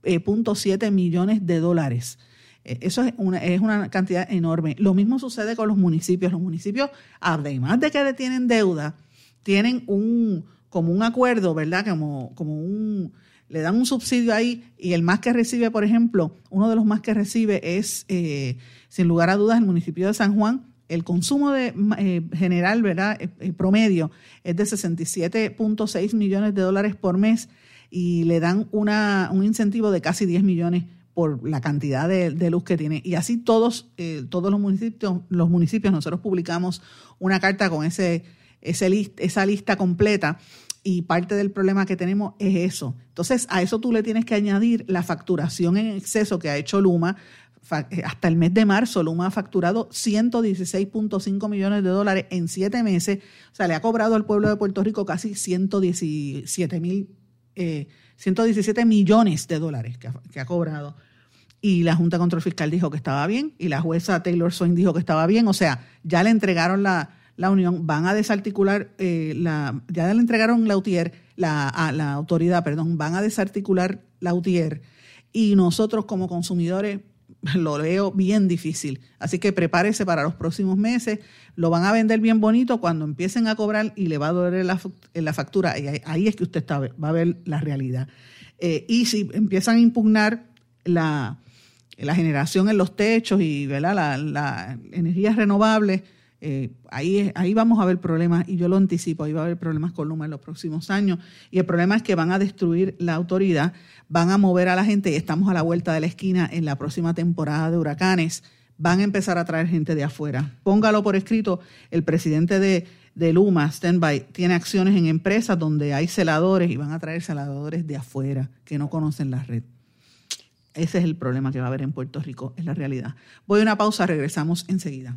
eh, millones de dólares. Eh, eso es una, es una cantidad enorme. Lo mismo sucede con los municipios. Los municipios, además de que tienen deuda, tienen un como un acuerdo, ¿verdad? Como, como un le dan un subsidio ahí y el más que recibe, por ejemplo, uno de los más que recibe es, eh, sin lugar a dudas, el municipio de San Juan. El consumo de, eh, general, ¿verdad? Eh, promedio es de 67.6 millones de dólares por mes y le dan una, un incentivo de casi 10 millones por la cantidad de, luz que tiene. Y así todos, todos los municipios, los municipios, nosotros publicamos una carta con ese, ese esa lista completa y parte del problema que tenemos es eso. Entonces, a eso tú le tienes que añadir la facturación en exceso que ha hecho Luma. Eh, hasta el mes de marzo, Luma ha facturado 116.5 millones de dólares en siete meses. O sea, le ha cobrado al pueblo de Puerto Rico casi 117 mil, 117 eh, millones de dólares que ha, cobrado y la Junta Control Fiscal dijo que estaba bien y la jueza Taylor Swain dijo que estaba bien. O sea, ya le entregaron la, la Unión van a desarticular, eh, la, ya le entregaron la UTIER, la, a la autoridad, perdón, van a desarticular la UTIER y nosotros como consumidores lo veo bien difícil. Así que prepárese para los próximos meses. Lo van a vender bien bonito cuando empiecen a cobrar y le va a doler la, la factura. Y ahí, es que usted va a ver la realidad. Eh, y si empiezan a impugnar la, la generación en los techos y ¿verdad? La, la energías renovables, eh, ahí, ahí vamos a ver problemas, y yo lo anticipo, ahí va a haber problemas con Luma en los próximos años. Y el problema es que van a destruir la autoridad, van a mover a la gente, y estamos a la vuelta de la esquina en la próxima temporada de huracanes, van a empezar a traer gente de afuera. Póngalo por escrito, el presidente de, de Luma, Standby, tiene acciones en empresas donde hay celadores y van a traer celadores de afuera que no conocen la red. Ese es el problema que va a haber en Puerto Rico, es la realidad. Voy a una pausa, regresamos enseguida.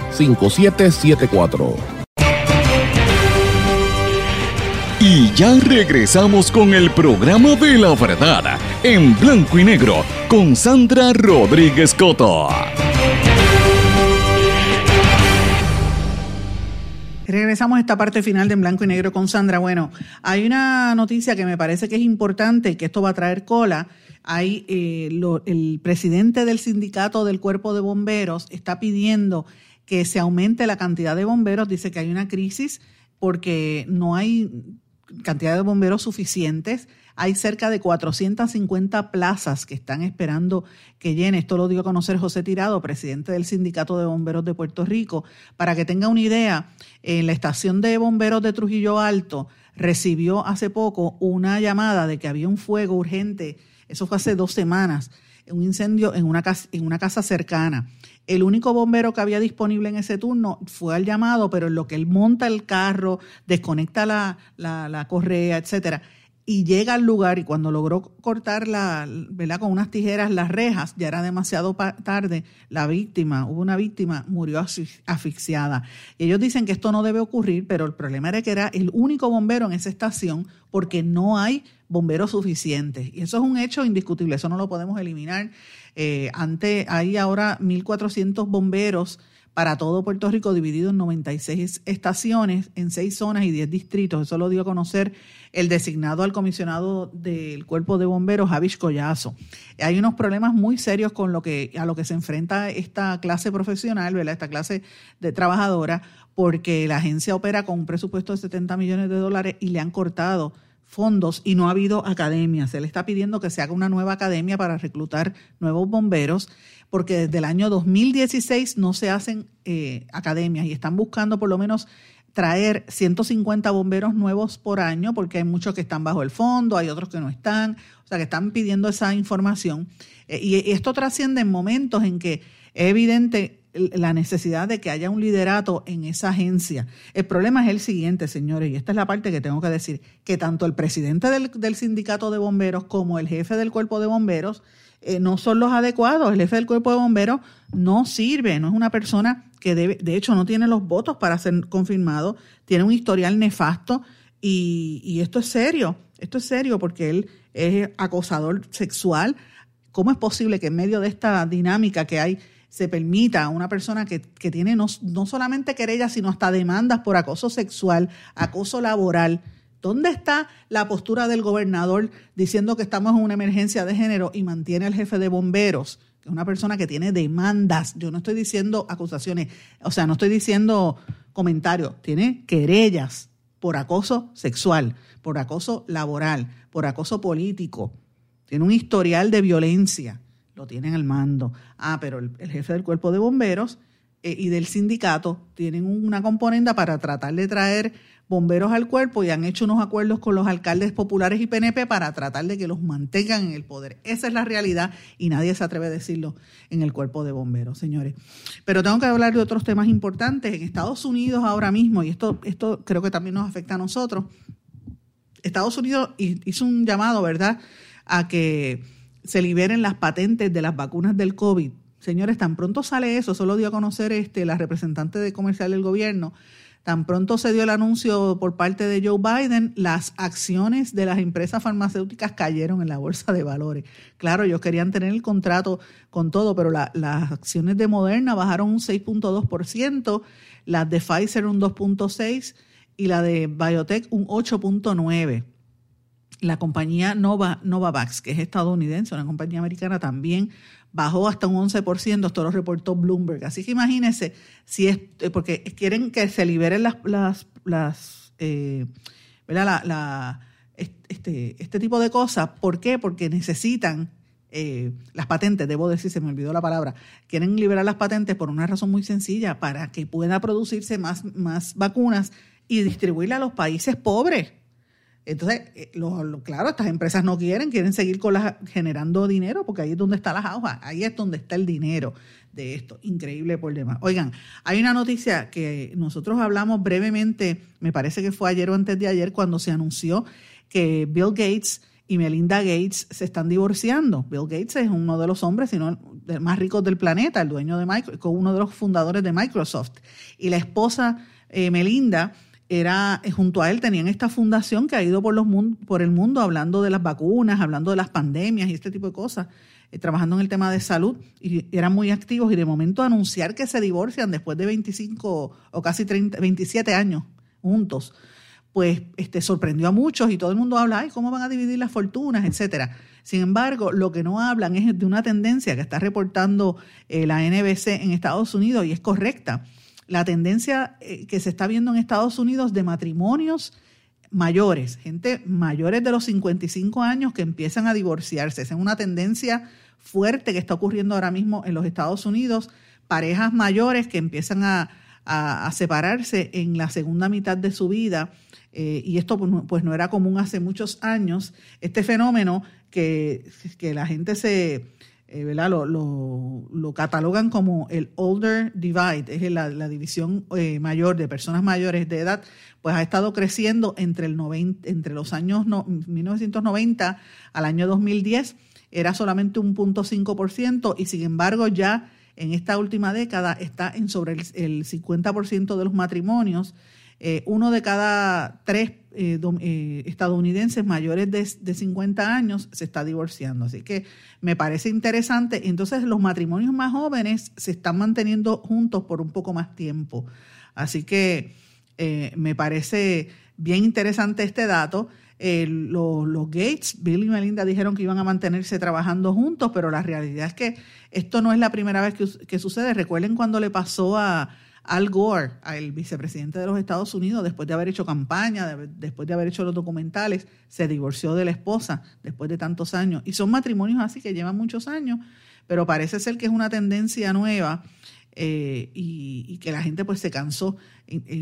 939-336-5774. Y ya regresamos con el programa de la verdad en blanco y negro con Sandra Rodríguez Coto. Regresamos a esta parte final de en blanco y negro con Sandra. Bueno, hay una noticia que me parece que es importante y que esto va a traer cola hay eh, el presidente del sindicato del cuerpo de bomberos está pidiendo que se aumente la cantidad de bomberos, dice que hay una crisis porque no hay cantidad de bomberos suficientes. Hay cerca de 450 plazas que están esperando que llene. Esto lo dio a conocer José Tirado, presidente del Sindicato de Bomberos de Puerto Rico. Para que tenga una idea, en la estación de bomberos de Trujillo Alto recibió hace poco una llamada de que había un fuego urgente eso fue hace dos semanas, un incendio en una casa, en una casa cercana. El único bombero que había disponible en ese turno fue al llamado, pero en lo que él monta el carro, desconecta la, la, la correa, etcétera, y llega al lugar y cuando logró cortar la, ¿verdad? con unas tijeras las rejas, ya era demasiado tarde, la víctima, hubo una víctima, murió asfixiada. Y ellos dicen que esto no debe ocurrir, pero el problema era que era el único bombero en esa estación porque no hay bomberos suficientes. Y eso es un hecho indiscutible, eso no lo podemos eliminar. Eh, hay ahora 1.400 bomberos para todo Puerto Rico, dividido en 96 estaciones, en seis zonas y 10 distritos. Eso lo dio a conocer el designado al comisionado del Cuerpo de Bomberos, Javis Collazo. Hay unos problemas muy serios con lo que, a lo que se enfrenta esta clase profesional, ¿verdad? esta clase de trabajadora, porque la agencia opera con un presupuesto de 70 millones de dólares y le han cortado fondos y no ha habido academias. Se le está pidiendo que se haga una nueva academia para reclutar nuevos bomberos, porque desde el año 2016 no se hacen eh, academias y están buscando por lo menos traer 150 bomberos nuevos por año, porque hay muchos que están bajo el fondo, hay otros que no están, o sea, que están pidiendo esa información. Eh, y esto trasciende en momentos en que es evidente la necesidad de que haya un liderato en esa agencia. El problema es el siguiente, señores, y esta es la parte que tengo que decir, que tanto el presidente del, sindicato de bomberos como el jefe del cuerpo de bomberos eh, no son los adecuados. El jefe del cuerpo de bomberos no sirve, no es una persona que debe, de hecho no tiene los votos para ser confirmado, tiene un historial nefasto y, y esto es serio, esto es serio porque él es acosador sexual. ¿Cómo es posible que en medio de esta dinámica que hay se permita a una persona que, tiene no, no solamente querellas, sino hasta demandas por acoso sexual, acoso laboral. ¿Dónde está la postura del gobernador diciendo que estamos en una emergencia de género y mantiene al jefe de bomberos, que es una persona que tiene demandas? Yo no estoy diciendo acusaciones, o sea, no estoy diciendo comentarios, tiene querellas por acoso sexual, por acoso laboral, por acoso político. Tiene un historial de violencia lo tienen al mando. Ah, pero el, jefe del cuerpo de bomberos eh, y del sindicato tienen una componenda para tratar de traer bomberos al cuerpo y han hecho unos acuerdos con los alcaldes populares y PNP para tratar de que los mantengan en el poder. Esa es la realidad y nadie se atreve a decirlo en el cuerpo de bomberos, señores. Pero tengo que hablar de otros temas importantes. En Estados Unidos ahora mismo, y esto, esto creo que también nos afecta a nosotros, Estados Unidos hizo un llamado, ¿verdad?, a que se liberen las patentes de las vacunas del COVID Señores, tan pronto sale eso, solo dio a conocer este, la representante de comercial del gobierno, tan pronto se dio el anuncio por parte de Joe Biden, las acciones de las empresas farmacéuticas cayeron en la bolsa de valores. Claro, ellos querían tener el contrato con todo, pero las acciones de Moderna bajaron un 6.2%, las de Pfizer un 2.6% y la de Biotech un 8.9%. La compañía Nova, Novavax, que es estadounidense, una compañía americana, también bajó hasta un 11%, esto lo reportó Bloomberg. Así que imagínense, si es, eh, porque quieren que se liberen las, las, las eh, este, este tipo de cosas. ¿Por qué? Porque necesitan eh, las patentes, debo decir, se me olvidó la palabra, quieren liberar las patentes por una razón muy sencilla, para que pueda producirse más, más vacunas y distribuirlas a los países pobres. Entonces, eh, claro, estas empresas no quieren, quieren seguir las, generando dinero porque ahí es donde está la hojas, ahí es donde está el dinero de esto. Increíble problema. Oigan, hay una noticia que nosotros hablamos brevemente, me parece que fue ayer o antes de ayer, cuando se anunció que Bill Gates y Melinda Gates se están divorciando. Bill Gates es uno de los hombres, sino más ricos del planeta, el dueño de Microsoft, uno de los fundadores de Microsoft. Y la esposa eh, Melinda era eh, junto a él tenían esta fundación que ha ido por los por el mundo hablando de las vacunas, hablando de las pandemias y este tipo de cosas, eh, trabajando en el tema de salud y eran muy activos y de momento anunciar que se divorcian después de 25 o casi 30, 27 años juntos, pues este sorprendió a muchos y todo el mundo habla, ay, ¿cómo van a dividir las fortunas, etcétera? Sin embargo, lo que no hablan es de una tendencia que está reportando eh, la NBC en Estados Unidos y es correcta la tendencia eh, que se está viendo en Estados Unidos de matrimonios mayores, gente mayores de los 55 años que empiezan a divorciarse. Esa es una tendencia fuerte que está ocurriendo ahora mismo en los Estados Unidos, parejas mayores que empiezan a, separarse en la segunda mitad de su vida. Eh, y esto pues, pues no era común hace muchos años. Este fenómeno que, que la gente se, eh, Lo, lo, catalogan como el older divide, es la, división eh, mayor de personas mayores de edad, pues ha estado creciendo entre, el 90, entre los años 1990 al año 2010, era solamente un punto ciento y sin embargo ya en esta última década está en sobre el, el 50% de los matrimonios. Eh, uno de cada tres eh, eh, estadounidenses mayores de, de, 50 años se está divorciando. Así que me parece interesante. Entonces los matrimonios más jóvenes se están manteniendo juntos por un poco más tiempo. Así que me parece bien interesante este dato. los, Gates, Bill y Melinda dijeron que iban a mantenerse trabajando juntos, pero la realidad es que esto no es la primera vez que sucede. Recuerden cuando le pasó a al Gore, el vicepresidente de los Estados Unidos, después de haber hecho campaña, después de haber hecho los documentales, se divorció de la esposa después de tantos años. Y son matrimonios así que llevan muchos años, pero parece ser que es una tendencia nueva eh, y, que la gente pues se cansó.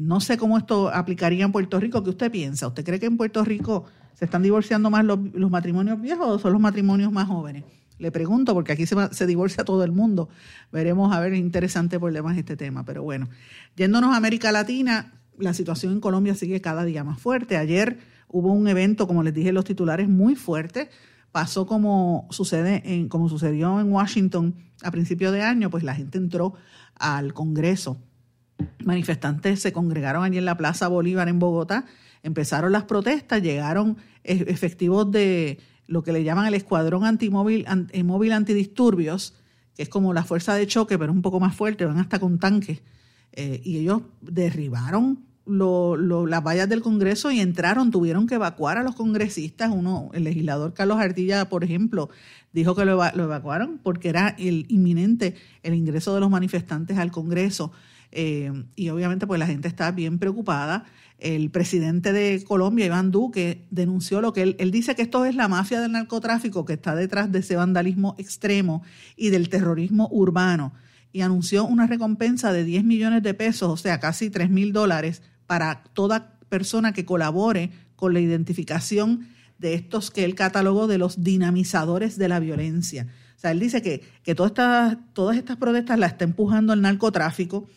no sé cómo esto aplicaría en Puerto Rico. ¿Qué usted piensa? ¿Usted cree que en Puerto Rico se están divorciando más los, los matrimonios viejos o son los matrimonios más jóvenes? Le pregunto, porque aquí se, se divorcia todo el mundo. Veremos, a ver, es interesante demás este tema. Pero bueno, yéndonos a América Latina, la situación en Colombia sigue cada día más fuerte. Ayer hubo un evento, como les dije, los titulares muy fuerte. Pasó como sucede en, como sucedió en Washington a principio de año, pues la gente entró al Congreso. Manifestantes se congregaron allí en la Plaza Bolívar en Bogotá, empezaron las protestas, llegaron e-, efectivos de lo que le llaman el escuadrón antimóvil eh, móvil antidisturbios, que es como la fuerza de choque, pero un poco más fuerte, van hasta con tanques. Eh, y ellos derribaron las vallas del Congreso y entraron, tuvieron que evacuar a los congresistas. Uno, el legislador Carlos Artilla, por ejemplo, dijo que lo, lo evacuaron porque era el inminente el ingreso de los manifestantes al Congreso. Eh, y obviamente pues la gente está bien preocupada. El presidente de Colombia, Iván Duque, denunció lo que él, él dice que esto es la mafia del narcotráfico que está detrás de ese vandalismo extremo y del terrorismo urbano y anunció una recompensa de 10 millones de pesos, o sea, casi 3 mil dólares para toda persona que colabore con la identificación de estos que él catalogó de los dinamizadores de la violencia. O sea, él dice que, que todas, estas, todas estas protestas las está empujando el narcotráfico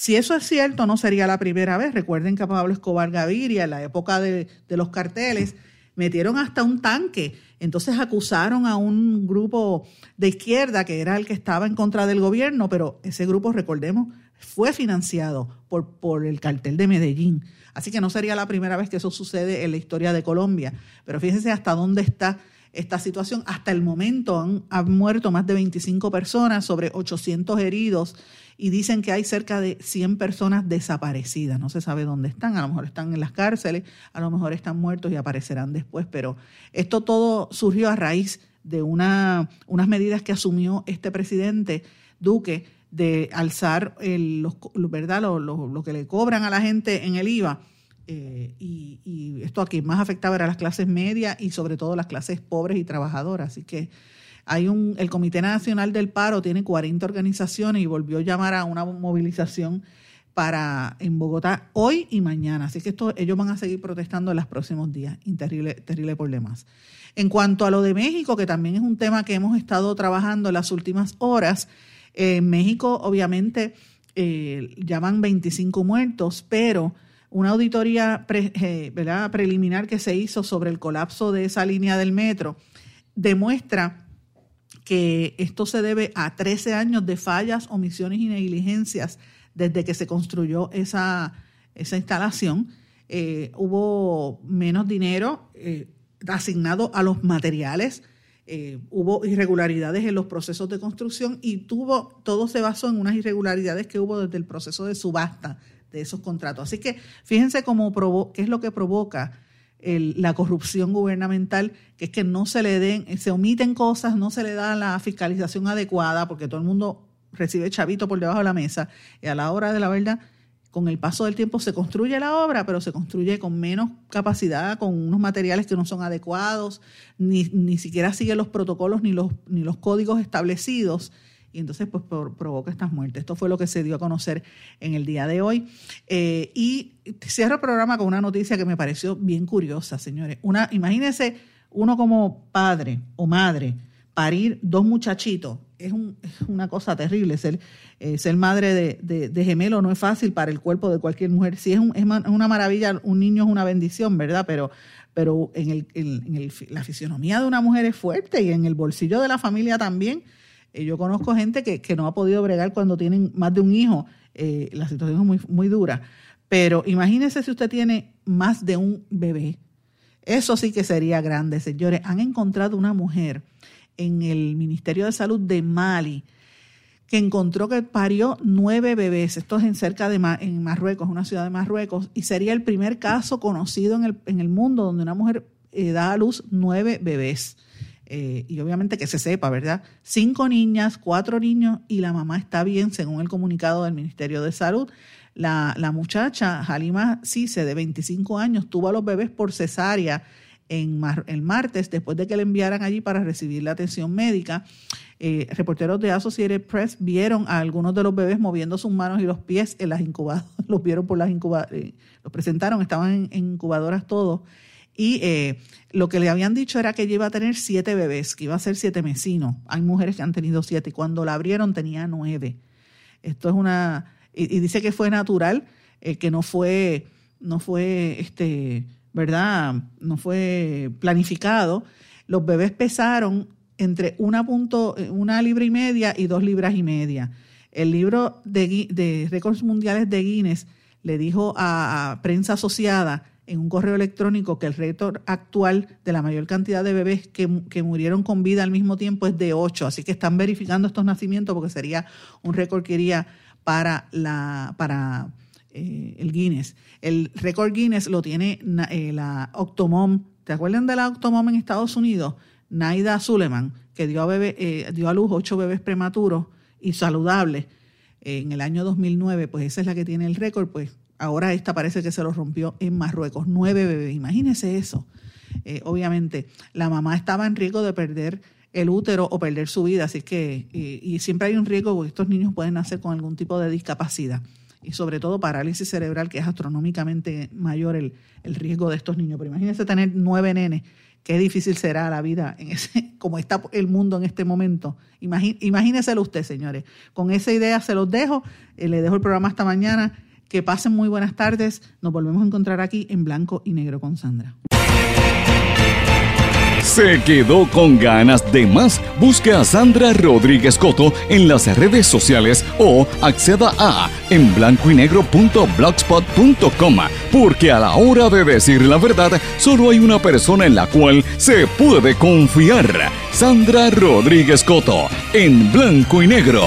si eso es cierto, no sería la primera vez. Recuerden que Pablo Escobar Gaviria, en la época de, los carteles, metieron hasta un tanque. Entonces acusaron a un grupo de izquierda que era el que estaba en contra del gobierno, pero ese grupo, recordemos, fue financiado por, por el cartel de Medellín. Así que no sería la primera vez que eso sucede en la historia de Colombia. Pero fíjense hasta dónde está esta situación. Hasta el momento han, han, muerto más de 25 personas, sobre 800 heridos, y dicen que hay cerca de 100 personas desaparecidas. No se sabe dónde están, a lo mejor están en las cárceles, a lo mejor están muertos y aparecerán después, pero esto todo surgió a raíz de una, unas medidas que asumió este presidente Duque de alzar el, los, ¿verdad? Lo, lo, lo, que le cobran a la gente en el IVA. Eh, y, y, esto aquí más afectaba era las clases medias y sobre todo las clases pobres y trabajadoras. Así que hay un, el Comité Nacional del Paro tiene 40 organizaciones y volvió a llamar a una movilización para en Bogotá hoy y mañana. Así que esto, ellos van a seguir protestando en los próximos días. Terrible, terrible problemas. En cuanto a lo de México, que también es un tema que hemos estado trabajando en las últimas horas, en México, obviamente, eh, ya van 25 muertos, pero una auditoría eh, preliminar que se hizo sobre el colapso de esa línea del metro demuestra que esto se debe a 13 años de fallas, omisiones y negligencias desde que se construyó esa, instalación. Eh, hubo menos dinero eh, asignado a los materiales, hubo irregularidades en los procesos de construcción y tuvo, todo se basó en unas irregularidades que hubo desde el proceso de subasta de esos contratos. Así que fíjense cómo qué es lo que provoca la corrupción gubernamental, que es que no se le den, se omiten cosas, no se le da la fiscalización adecuada, porque todo el mundo recibe chavito por debajo de la mesa, y a la hora de la verdad con el paso del tiempo se construye la obra, pero se construye con menos capacidad, con unos materiales que no son adecuados, ni, ni siquiera sigue los protocolos ni los, ni los códigos establecidos. Y entonces, pues, por, provoca estas muertes. Esto fue lo que se dio a conocer en el día de hoy. Eh, y cierro el programa con una noticia que me pareció bien curiosa, señores. Una, imagínense uno como padre o madre parir dos muchachitos es, un, es una cosa terrible. Ser, eh, ser madre de, de, gemelo no es fácil para el cuerpo de cualquier mujer. Sí, es, un, es una maravilla, un niño es una bendición, ¿verdad? Pero, pero en, el, en el, la fisionomía de una mujer es fuerte y en el bolsillo de la familia también. Eh, yo conozco gente que, que, no ha podido bregar cuando tienen más de un hijo. Eh, la situación es muy, muy dura. Pero imagínese si usted tiene más de un bebé. Eso sí que sería grande, señores. Han encontrado una mujer en el Ministerio de Salud de Mali, que encontró que parió nueve bebés. Esto es en cerca de en Marruecos, una ciudad de Marruecos, y sería el primer caso conocido en el, en el mundo donde una mujer eh, da a luz nueve bebés. Eh, y obviamente que se sepa, ¿verdad? Cinco niñas, cuatro niños y la mamá está bien, según el comunicado del Ministerio de Salud. La, la muchacha, Halima Cise, de 25 años, tuvo a los bebés por cesárea el martes, después de que le enviaran allí para recibir la atención médica. Eh, reporteros de Associated Press vieron a algunos de los bebés moviendo sus manos y los pies en las incubadoras, los vieron por las incubadoras, eh, los presentaron, estaban en incubadoras todos. Y eh, lo que le habían dicho era que ella iba a tener siete bebés, que iba a ser siete mesinos. Hay mujeres que han tenido siete y cuando la abrieron tenía nueve. Esto es una... Y, dice que fue natural, eh, que no fue, no fue este, ¿verdad? No fue planificado. Los bebés pesaron entre una, punto, una libra y media y dos libras y media. El libro de, de récords mundiales de Guinness le dijo a, prensa asociada en un correo electrónico que el récord actual de la mayor cantidad de bebés que, que, murieron con vida al mismo tiempo es de ocho. Así que están verificando estos nacimientos porque sería un récord que iría para la para eh, el Guinness. El récord Guinness lo tiene eh, la Octomom. ¿Te acuerdan de la Octomom en Estados Unidos? Naida Suleiman, que dio a, bebé, eh, dio a luz ocho bebés prematuros y saludables en el año 2009, pues esa es la que tiene el récord, pues ahora esta parece que se lo rompió en Marruecos, nueve bebés, imagínense eso. Eh, obviamente, la mamá estaba en riesgo de perder el útero o perder su vida, así que, y, y siempre hay un riesgo porque estos niños pueden nacer con algún tipo de discapacidad y sobre todo parálisis cerebral, que es astronómicamente mayor el, el riesgo de estos niños. Pero imagínense tener nueve nenes, qué difícil será la vida en ese, como está el mundo en este momento. imagínenselo usted, señores. Con esa idea se los dejo, eh, le dejo el programa hasta mañana. Que pasen muy buenas tardes. Nos volvemos a encontrar aquí en blanco y negro con Sandra. ¿Se quedó con ganas de más? Busque a Sandra Rodríguez Coto en las redes sociales o acceda a en porque a la hora de decir la verdad solo hay una persona en la cual se puede confiar. Sandra Rodríguez Coto en blanco y negro.